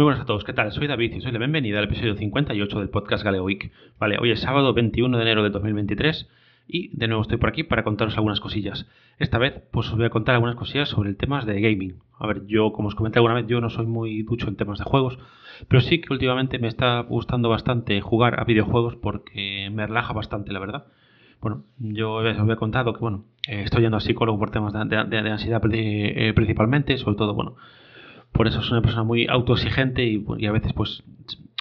Muy buenas a todos, ¿qué tal? Soy David y soy la bienvenida al episodio 58 del podcast Galeo Week. Vale, hoy es sábado 21 de enero de 2023 y de nuevo estoy por aquí para contaros algunas cosillas. Esta vez pues os voy a contar algunas cosillas sobre el tema de gaming. A ver, yo como os comenté alguna vez, yo no soy muy ducho en temas de juegos, pero sí que últimamente me está gustando bastante jugar a videojuegos porque me relaja bastante, la verdad. Bueno, yo os había contado que, bueno, eh, estoy yendo a psicólogo por temas de, ansiedad eh, principalmente, sobre todo, bueno, por eso soy una persona muy autoexigente y, y, a veces, pues,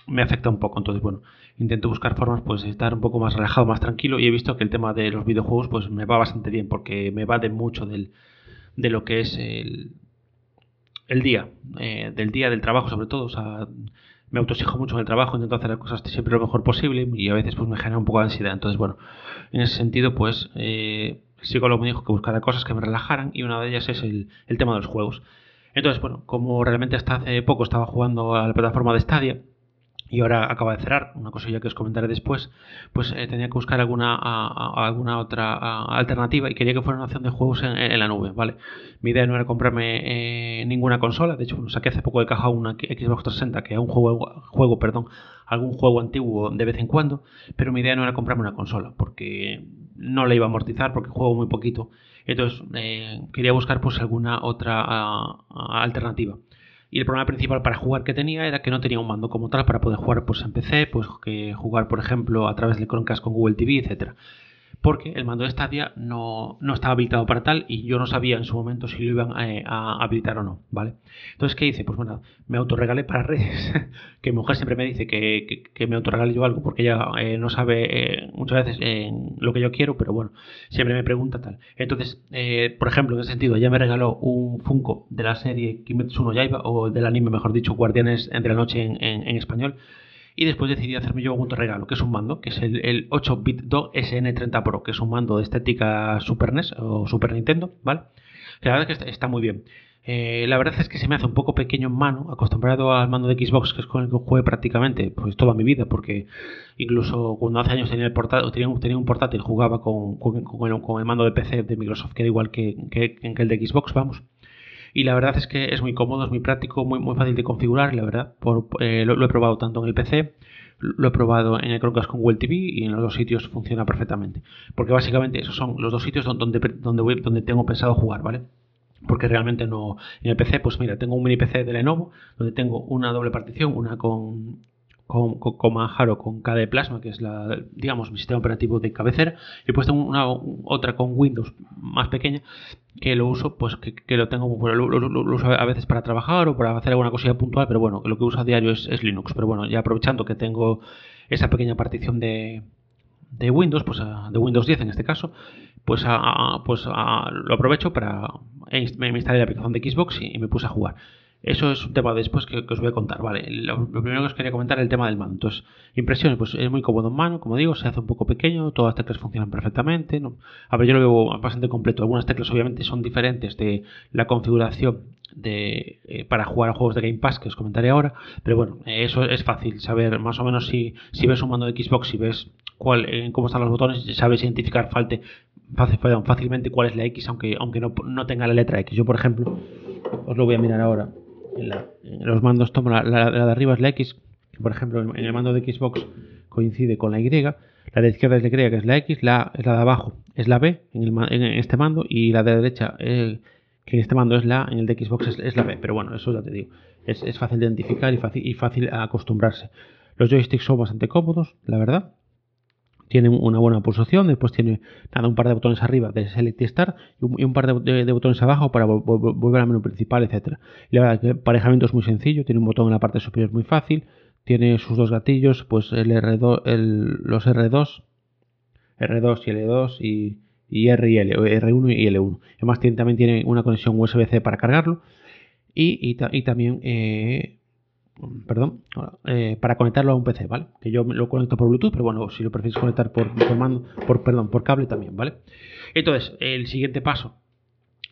me afecta un poco. Entonces, bueno, intento buscar formas, pues, de estar un poco más relajado, más tranquilo y he visto que el tema de los videojuegos, pues, me va bastante bien porque me va de mucho del, de lo que es el, el día, eh, del día del trabajo sobre todo, o sea, me autoexijo mucho en el trabajo, intento hacer las cosas siempre lo mejor posible y a veces pues me genera un poco de ansiedad. Entonces, bueno, en ese sentido, pues eh, el psicólogo me dijo que buscara cosas que me relajaran y una de ellas es el, el tema de los juegos. Entonces, bueno, como realmente hasta hace poco estaba jugando a la plataforma de Stadia, y ahora acaba de cerrar, una cosilla que os comentaré después, pues eh, tenía que buscar alguna, alguna otra alternativa y quería que fuera una opción de juegos en, la nube, ¿vale? Mi idea no era comprarme eh, ninguna consola, de hecho saqué hace poco de caja una Xbox 360 que es un juego, juego, perdón, algún juego antiguo de vez en cuando, pero mi idea no era comprarme una consola, porque no la iba a amortizar, porque juego muy poquito, entonces eh, quería buscar pues alguna otra alternativa. Y el problema principal para jugar que tenía era que no tenía un mando como tal para poder jugar pues, en PC, pues que jugar, por ejemplo, a través de Chromecast con Google TV, etcétera porque el mando de Stadia no, no, estaba habilitado para tal y yo no sabía en su momento si lo iban a, a habilitar o no, ¿vale? Entonces, ¿qué hice? Pues bueno, me autorregalé para redes, que mi mujer siempre me dice que, que, me autorregale yo algo porque ella eh, no sabe eh, muchas veces eh, lo que yo quiero, pero bueno, siempre me pregunta tal. Entonces, por ejemplo, en ese sentido, ella me regaló un Funko de la serie Kimetsu no Yaiba, o del anime, mejor dicho, Guardianes entre la Noche en, en español, y después decidí hacerme yo un regalo, que es un mando, que es el, 8-bit Dog SN30 Pro, que es un mando de estética Super NES o Super Nintendo, ¿vale? la verdad es que está, muy bien. Eh, la verdad es que se me hace un poco pequeño en mano, acostumbrado al mando de Xbox, que es con el que jugué prácticamente pues toda mi vida, porque incluso cuando hace años tenía, portátil, un portátil, jugaba con, el, mando de PC de Microsoft, que era igual que, que el de Xbox, vamos y la verdad es que es muy cómodo, es muy práctico, muy, muy fácil de configurar, la verdad. Por, eh, lo, he probado tanto en el PC, lo he probado en el Chromecast con Google TV y en los dos sitios funciona perfectamente. Porque básicamente esos son los dos sitios donde, donde, donde tengo pensado jugar, ¿vale? Porque realmente no. En el PC, pues mira, tengo un mini PC de Lenovo, donde tengo una doble partición, una con con, con, con Manjaro con KDE Plasma, que es la, digamos, mi sistema operativo de cabecera, y pues tengo una otra con Windows más pequeña que lo uso, pues que, lo tengo, lo, uso a veces para trabajar o para hacer alguna cosilla puntual, pero bueno, lo que uso a diario es, Linux. Pero bueno, ya aprovechando que tengo esa pequeña partición de, de Windows, pues de Windows 10 en este caso, pues, pues lo aprovecho para me instalé la aplicación de Xbox y me puse a jugar. Eso es un tema después que, os voy a contar, ¿vale? Lo, primero que os quería comentar es el tema del mando. Entonces, impresiones, pues es muy cómodo en mano, como digo, se hace un poco pequeño, todas las teclas funcionan perfectamente. ¿no? A ver, yo lo veo bastante completo. Algunas teclas obviamente son diferentes de la configuración de, eh, para jugar a juegos de Game Pass que os comentaré ahora, pero bueno, eso es fácil saber más o menos si, ves un mando de Xbox, si ves cuál, eh, cómo están los botones, sabes identificar falte, fácilmente cuál es la X, aunque, aunque no tenga la letra X. Yo, por ejemplo, os lo voy a mirar ahora los mandos tomo la, de arriba es la X, por ejemplo en el mando de Xbox coincide con la Y, la de izquierda es la Y, que es la X, la, es la de abajo es la B en, este mando y la de derecha, que en este mando es la en el de Xbox es, la B, pero bueno, eso ya te digo, es, es fácil de identificar y fácil, y fácil acostumbrarse. Los joysticks son bastante cómodos, la verdad tiene una buena pulsación, después tiene nada, un par de botones arriba de Select y Start y un, par de, botones abajo para volver al menú principal, etcétera. Y la verdad que el parejamiento es muy sencillo, tiene un botón en la parte superior muy fácil, tiene sus dos gatillos, pues el R2, los R2, R2 y L2 y, R y L, R1 y L1. Además tiene, también tiene una conexión USB-C para cargarlo y, y, también eh, perdón, eh, para conectarlo a un PC, ¿vale? Que yo lo conecto por Bluetooth, pero bueno, si lo prefieres conectar por, mando, por, perdón, por cable también, ¿vale? Entonces, el siguiente paso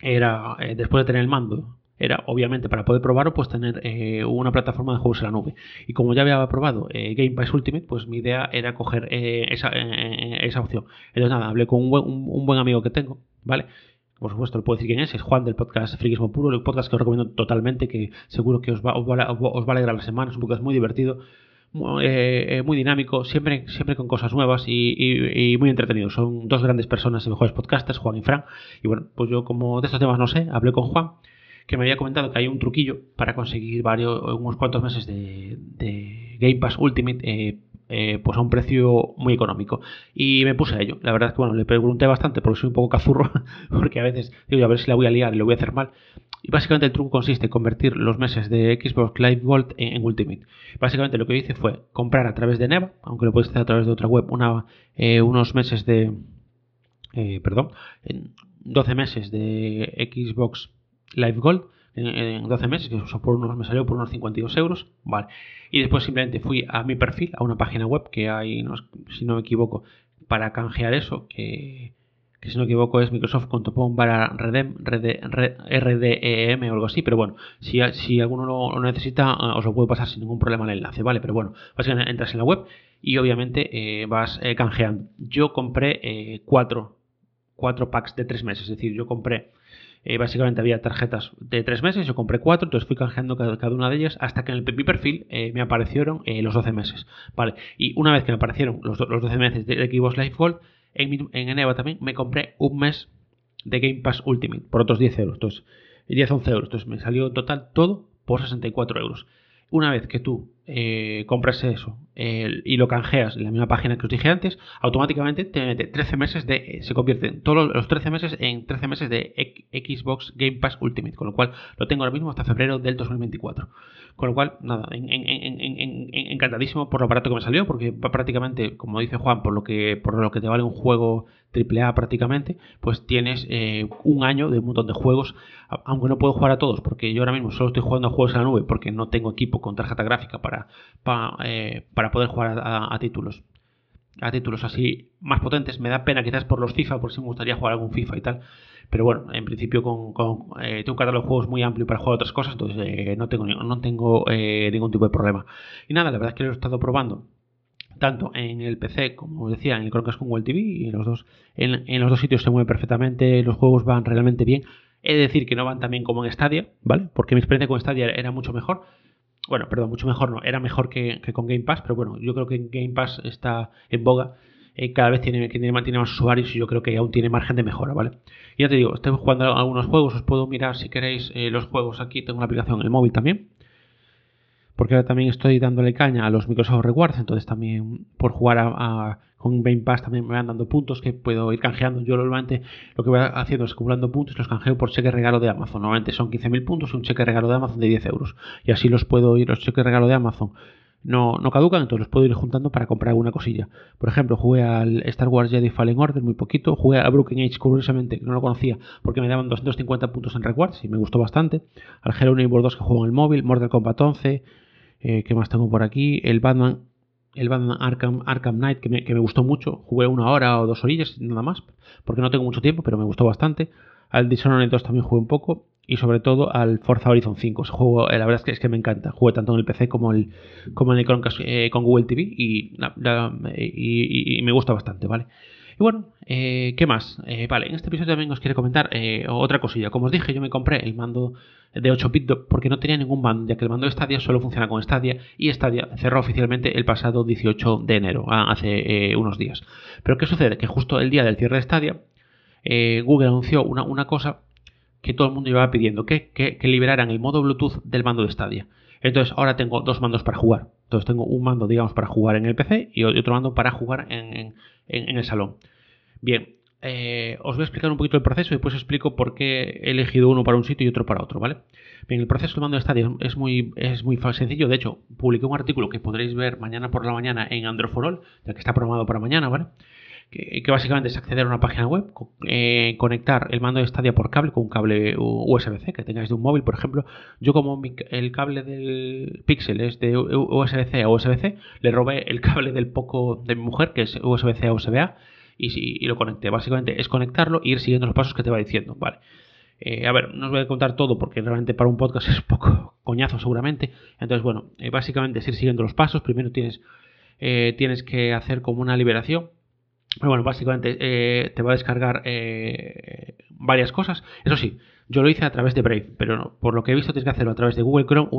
era, eh, después de tener el mando, era obviamente para poder probarlo, pues tener eh, una plataforma de juegos en la nube. Y como ya había probado Game Pass Ultimate, pues mi idea era coger esa, esa opción. Entonces nada, hablé con un buen, un buen amigo que tengo, ¿vale? Por supuesto, le puedo decir quién es, es Juan del podcast Friquismo Puro, el podcast que os recomiendo totalmente, que seguro que os va, os va, a alegrar la semana, es un podcast muy divertido, muy, eh, muy dinámico, siempre, siempre con cosas nuevas y, muy entretenido. Son dos grandes personas y mejores podcasters, Juan y Fran. Y bueno, pues yo como de estos temas no sé, hablé con Juan, que me había comentado que hay un truquillo para conseguir varios, unos cuantos meses de, Game Pass Ultimate eh, eh, pues a un precio muy económico. Y me puse a ello. La verdad es que bueno, le pregunté bastante porque soy un poco cazurro, porque a veces digo, a ver si la voy a liar y lo voy a hacer mal. Y básicamente el truco consiste en convertir los meses de Xbox Live Gold en, Ultimate. Básicamente lo que hice fue comprar a través de Neva, aunque lo puedes hacer a través de otra web, una, eh, unos meses de... Eh, perdón, 12 meses de Xbox Live Gold en, 12 meses, que por unos, me salió por unos 52 euros, vale. Y después simplemente fui a mi perfil, a una página web que hay, si no me equivoco, para canjear eso, que, si no me equivoco es microsoft.com para redem, RDEM o algo así, pero bueno, si, si alguno lo, necesita, eh, os lo puedo pasar sin ningún problema el enlace, ¿vale? Pero bueno, básicamente entras en la web y obviamente eh, vas eh, canjeando. Yo compré cuatro, cuatro packs de tres meses, es decir, yo compré eh, básicamente había tarjetas de tres meses, yo compré cuatro, entonces fui canjeando cada, una de ellas hasta que en el mi perfil eh, me aparecieron eh, los 12 meses. Vale, y una vez que me aparecieron los, los 12 meses de, Xbox Live Gold, en, en Eneva también me compré un mes de Game Pass Ultimate por otros 10 euros. Entonces, 10-11 euros. Entonces me salió en total todo por 64 euros. Una vez que tú eh, compras eso y lo canjeas en la misma página que os dije antes, automáticamente te mete 13 meses de. Eh, se convierten todos los 13 meses en 13 meses de Xbox Game Pass Ultimate, con lo cual lo tengo ahora mismo hasta febrero del 2024. Con lo cual, nada, encantadísimo por lo barato que me salió, porque prácticamente, como dice Juan, por lo que, por lo que te vale un juego AAA prácticamente, pues tienes eh, un año de un montón de juegos, aunque no puedo jugar a todos, porque yo ahora mismo solo estoy jugando a juegos en la nube, porque no tengo equipo con tarjeta gráfica para, para, eh, poder jugar a, títulos a títulos así más potentes. Me da pena quizás por los FIFA, por si me gustaría jugar algún FIFA y tal. Pero bueno, en principio con, eh, tengo un catálogo de juegos muy amplio para jugar otras cosas, entonces no tengo, no tengo ningún tipo de problema. Y nada, la verdad es que lo he estado probando tanto en el PC, como decía, en el Chromecast con Google TV, y en los dos, en, los dos sitios se mueve perfectamente, los juegos van realmente bien. He de decir que no van tan bien como en Stadia, ¿vale? Porque mi experiencia con Stadia era mucho mejor. Bueno, perdón, mucho mejor no, era mejor que, con Game Pass, pero bueno, yo creo que Game Pass está en boga. Eh, cada vez tiene, tiene, más usuarios y yo creo que aún tiene margen de mejora, ¿vale? Y ya te digo, estoy jugando algunos juegos, os puedo mirar si queréis eh, los juegos aquí, tengo una aplicación en el móvil también porque ahora también estoy dándole caña a los Microsoft Rewards, entonces también por jugar a, con Game Pass también me van dando puntos que puedo ir canjeando. Yo normalmente lo que voy haciendo es acumulando puntos los canjeo por cheque regalo de Amazon. Normalmente son 15.000 puntos y un cheque regalo de Amazon de 10 euros. Y así los puedo ir, los cheques regalo de Amazon no, no caducan, entonces los puedo ir juntando para comprar alguna cosilla. Por ejemplo, jugué al Star Wars Jedi Fallen Order muy poquito, jugué a Broken Age curiosamente, que no lo conocía, porque me daban 250 puntos en rewards y me gustó bastante. Al Hero Neighbor 2 que juego en el móvil, Mortal Kombat 11, eh, ¿Qué más tengo por aquí? El Batman, el Batman Arkham, Arkham Knight, que me, que me, gustó mucho. Jugué una hora o dos orillas, nada más, porque no tengo mucho tiempo, pero me gustó bastante. Al Dishonored 2 también jugué un poco. Y sobre todo al Forza Horizon 5. Ese juego, eh, la verdad es que, es que me encanta. Jugué tanto en el PC como, el, como en el Chromecast eh, con Google TV y, y, y, me gusta bastante, ¿vale? Y bueno, eh, ¿qué más? Eh, vale, en este episodio también os quiero comentar eh, otra cosilla. Como os dije, yo me compré el mando de 8 bits porque no tenía ningún mando, ya que el mando de Stadia solo funciona con Stadia y Stadia cerró oficialmente el pasado 18 de enero, ah, hace unos días. Pero ¿qué sucede? Que justo el día del cierre de Stadia, Google anunció una, cosa que todo el mundo iba pidiendo, que, que, liberaran el modo Bluetooth del mando de Stadia. Entonces ahora tengo dos mandos para jugar. Entonces tengo un mando, digamos, para jugar en el PC y otro mando para jugar en, el salón. Bien, eh, os voy a explicar un poquito el proceso y después explico por qué he elegido uno para un sitio y otro para otro, ¿vale? Bien, el proceso del mando de Stadia es muy, es muy sencillo. De hecho, publiqué un artículo que podréis ver mañana por la mañana en Android for All, ya que está programado para mañana, ¿vale? Que, básicamente es acceder a una página web, eh, conectar el mando de Stadia por cable con un cable USB-C que tengáis de un móvil, por ejemplo. Yo como el cable del Pixel es de USB-C a USB-C, le robé el cable del Poco de mi mujer, que es USB-C a USB-A, y, lo conecté. Básicamente es conectarlo e ir siguiendo los pasos que te va diciendo. Vale. Eh, a ver, no os voy a contar todo porque realmente para un podcast es poco coñazo seguramente. Entonces, bueno, eh, básicamente es ir siguiendo los pasos. Primero tienes, tienes que hacer como una liberación bueno, básicamente eh, te va a descargar eh, varias cosas. Eso sí, yo lo hice a través de Brave, pero por lo que he visto tienes que hacerlo a través de Google Chrome o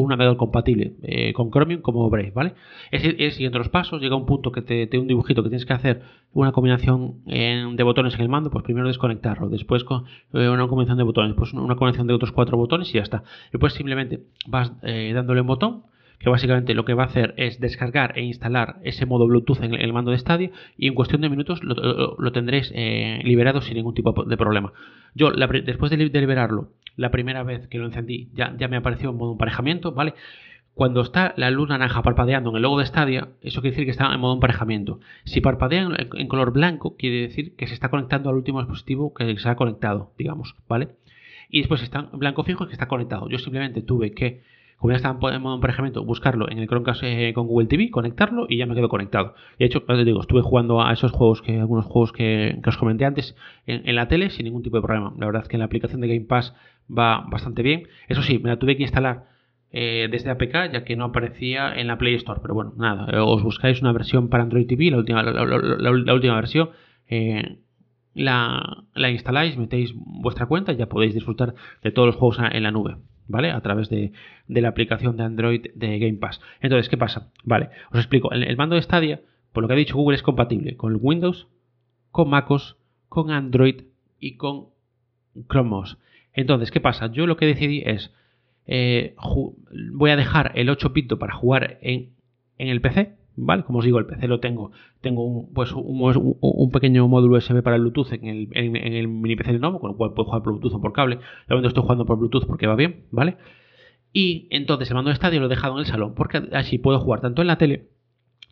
un navegador, compatible eh, con Chromium como Brave, ¿vale? Es, es siguiendo los pasos, llega un punto que te, te un dibujito que tienes que hacer una combinación de botones en el mando, pues primero desconectarlo, después con, una combinación de botones, pues una combinación de otros cuatro botones y ya está. Después simplemente vas dándole un botón que básicamente lo que va a hacer es descargar e instalar ese modo Bluetooth en el mando de Stadia y en cuestión de minutos lo, tendréis eh, liberado sin ningún tipo de problema. Yo, después de, liberarlo, la primera vez que lo encendí, ya, ya me apareció en modo emparejamiento, ¿vale? Cuando está la luz naranja parpadeando en el logo de Stadia, eso quiere decir que está en modo emparejamiento. Si parpadea en color blanco, quiere decir que se está conectando al último dispositivo que se ha conectado, digamos, ¿vale? Y después está en blanco fijo que está conectado. Yo simplemente tuve que como ya estaba en modo emparejamiento, buscarlo en el Chromecast eh, con Google TV, conectarlo y ya me quedo conectado. De hecho, te digo, estuve jugando a esos juegos, que algunos juegos que, os comenté antes, en, la tele sin ningún tipo de problema. La verdad es que la aplicación de Game Pass va bastante bien. Eso sí, me la tuve que instalar eh, desde APK, ya que no aparecía en la Play Store. Pero bueno, nada, eh, os buscáis una versión para Android TV, la última, la, última versión. La, instaláis, metéis vuestra cuenta y ya podéis disfrutar de todos los juegos en la nube. ¿vale? A través de, la aplicación de Android de Game Pass. Entonces, ¿qué pasa? Vale, os explico. El, mando de Stadia, por lo que ha dicho Google, es compatible con Windows, con MacOS, con Android y con Chrome OS. Entonces, ¿qué pasa? Yo lo que decidí es, eh, voy a dejar el 8 pito para jugar en, en el PC, ¿vale? Como os digo, el PC lo tengo. Tengo un, pues un, pequeño módulo USB para el Bluetooth en el, en, el mini PC nuevo, con lo cual puedo jugar por Bluetooth o por cable. De momento estoy jugando por Bluetooth porque va bien, ¿vale? Y entonces el mando de estadio lo he dejado en el salón porque así puedo jugar tanto en la tele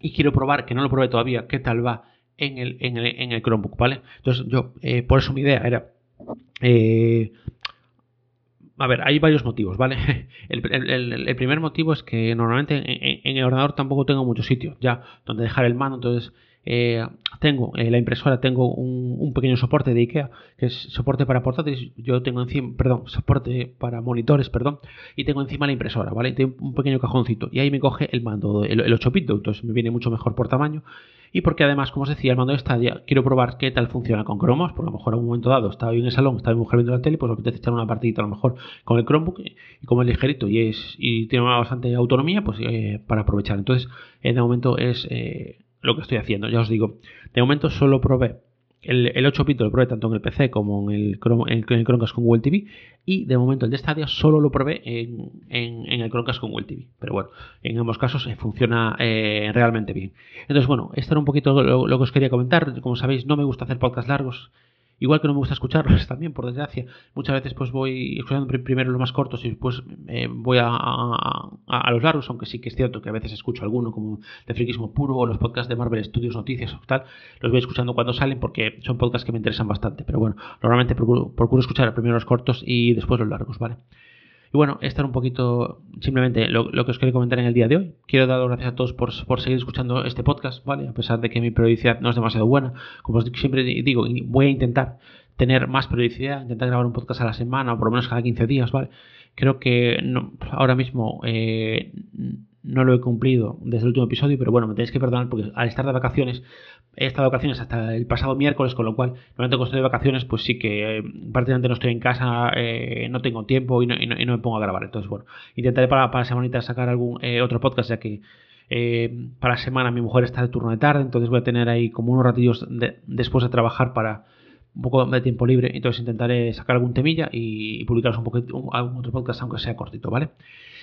y quiero probar, que no lo probé todavía, qué tal va en el, en el, en el Chromebook, ¿vale? Entonces yo, eh, por eso mi idea era eh, a ver, hay varios motivos, ¿vale? El, primer motivo es que normalmente en, el ordenador tampoco tengo mucho sitio ya donde dejar el mando, entonces eh, tengo eh, la impresora, tengo un, pequeño soporte de IKEA, que es soporte para portátiles, yo tengo encima, perdón, soporte para monitores, perdón, y tengo encima la impresora, ¿vale? Tengo un pequeño cajoncito y ahí me coge el mando, el, el 8 bit, entonces me viene mucho mejor por tamaño y porque además, como os decía, el mando de Stadia quiero probar qué tal funciona con Chromos, porque a lo mejor en un momento dado estaba yo en el salón, estaba mi mujer viendo la tele, pues me apetece echar una partidita a lo mejor con el Chromebook y, como es ligerito y es y tiene bastante autonomía, pues eh, para aprovechar. Entonces, de momento es lo que estoy haciendo. Ya os digo, de momento solo probé el, 8 bit lo probé tanto en el PC como en el, en, el Chromecast con Google TV. Y de momento el de Stadia solo lo probé en, en, el Chromecast con Google TV. Pero bueno, en ambos casos eh, funciona eh, realmente bien. Entonces, bueno, esto era un poquito lo, lo, que os quería comentar. Como sabéis, no me gusta hacer podcasts largos. Igual que no me gusta escucharlos también, por desgracia. Muchas veces pues voy escuchando primero los más cortos y después eh, voy a, a, los largos, aunque sí que es cierto que a veces escucho alguno como de friquismo puro o los podcasts de Marvel Studios Noticias o tal. Los voy escuchando cuando salen porque son podcasts que me interesan bastante. Pero bueno, normalmente procuro, procuro escuchar primero los cortos y después los largos, ¿vale? Y bueno, esto era un poquito simplemente lo, que os quería comentar en el día de hoy. Quiero dar las gracias a todos por, por, seguir escuchando este podcast, ¿vale? A pesar de que mi periodicidad no es demasiado buena. Como siempre digo, voy a intentar tener más periodicidad, intentar grabar un podcast a la semana o por lo menos cada 15 días, ¿vale? Creo que ahora mismo eh, no lo he cumplido desde el último episodio, pero bueno, me tenéis que perdonar porque al estar de vacaciones, he estado de vacaciones hasta el pasado miércoles, con lo cual, normalmente cuando estoy de vacaciones, pues sí que eh, prácticamente no estoy en casa, eh, no tengo tiempo y no, me pongo a grabar. Entonces, bueno, intentaré para, para la semanita sacar algún eh, otro podcast, ya que para la semana mi mujer está de turno de tarde, entonces voy a tener ahí como unos ratillos después de trabajar para un poco de tiempo libre, entonces intentaré sacar algún temilla y, publicaros un poquito algún otro podcast, aunque sea cortito, ¿vale?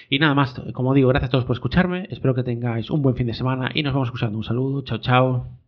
Y nada más, como digo, gracias a todos por escucharme, espero que tengáis un buen fin de semana y nos vamos escuchando. Un saludo, chao, chao.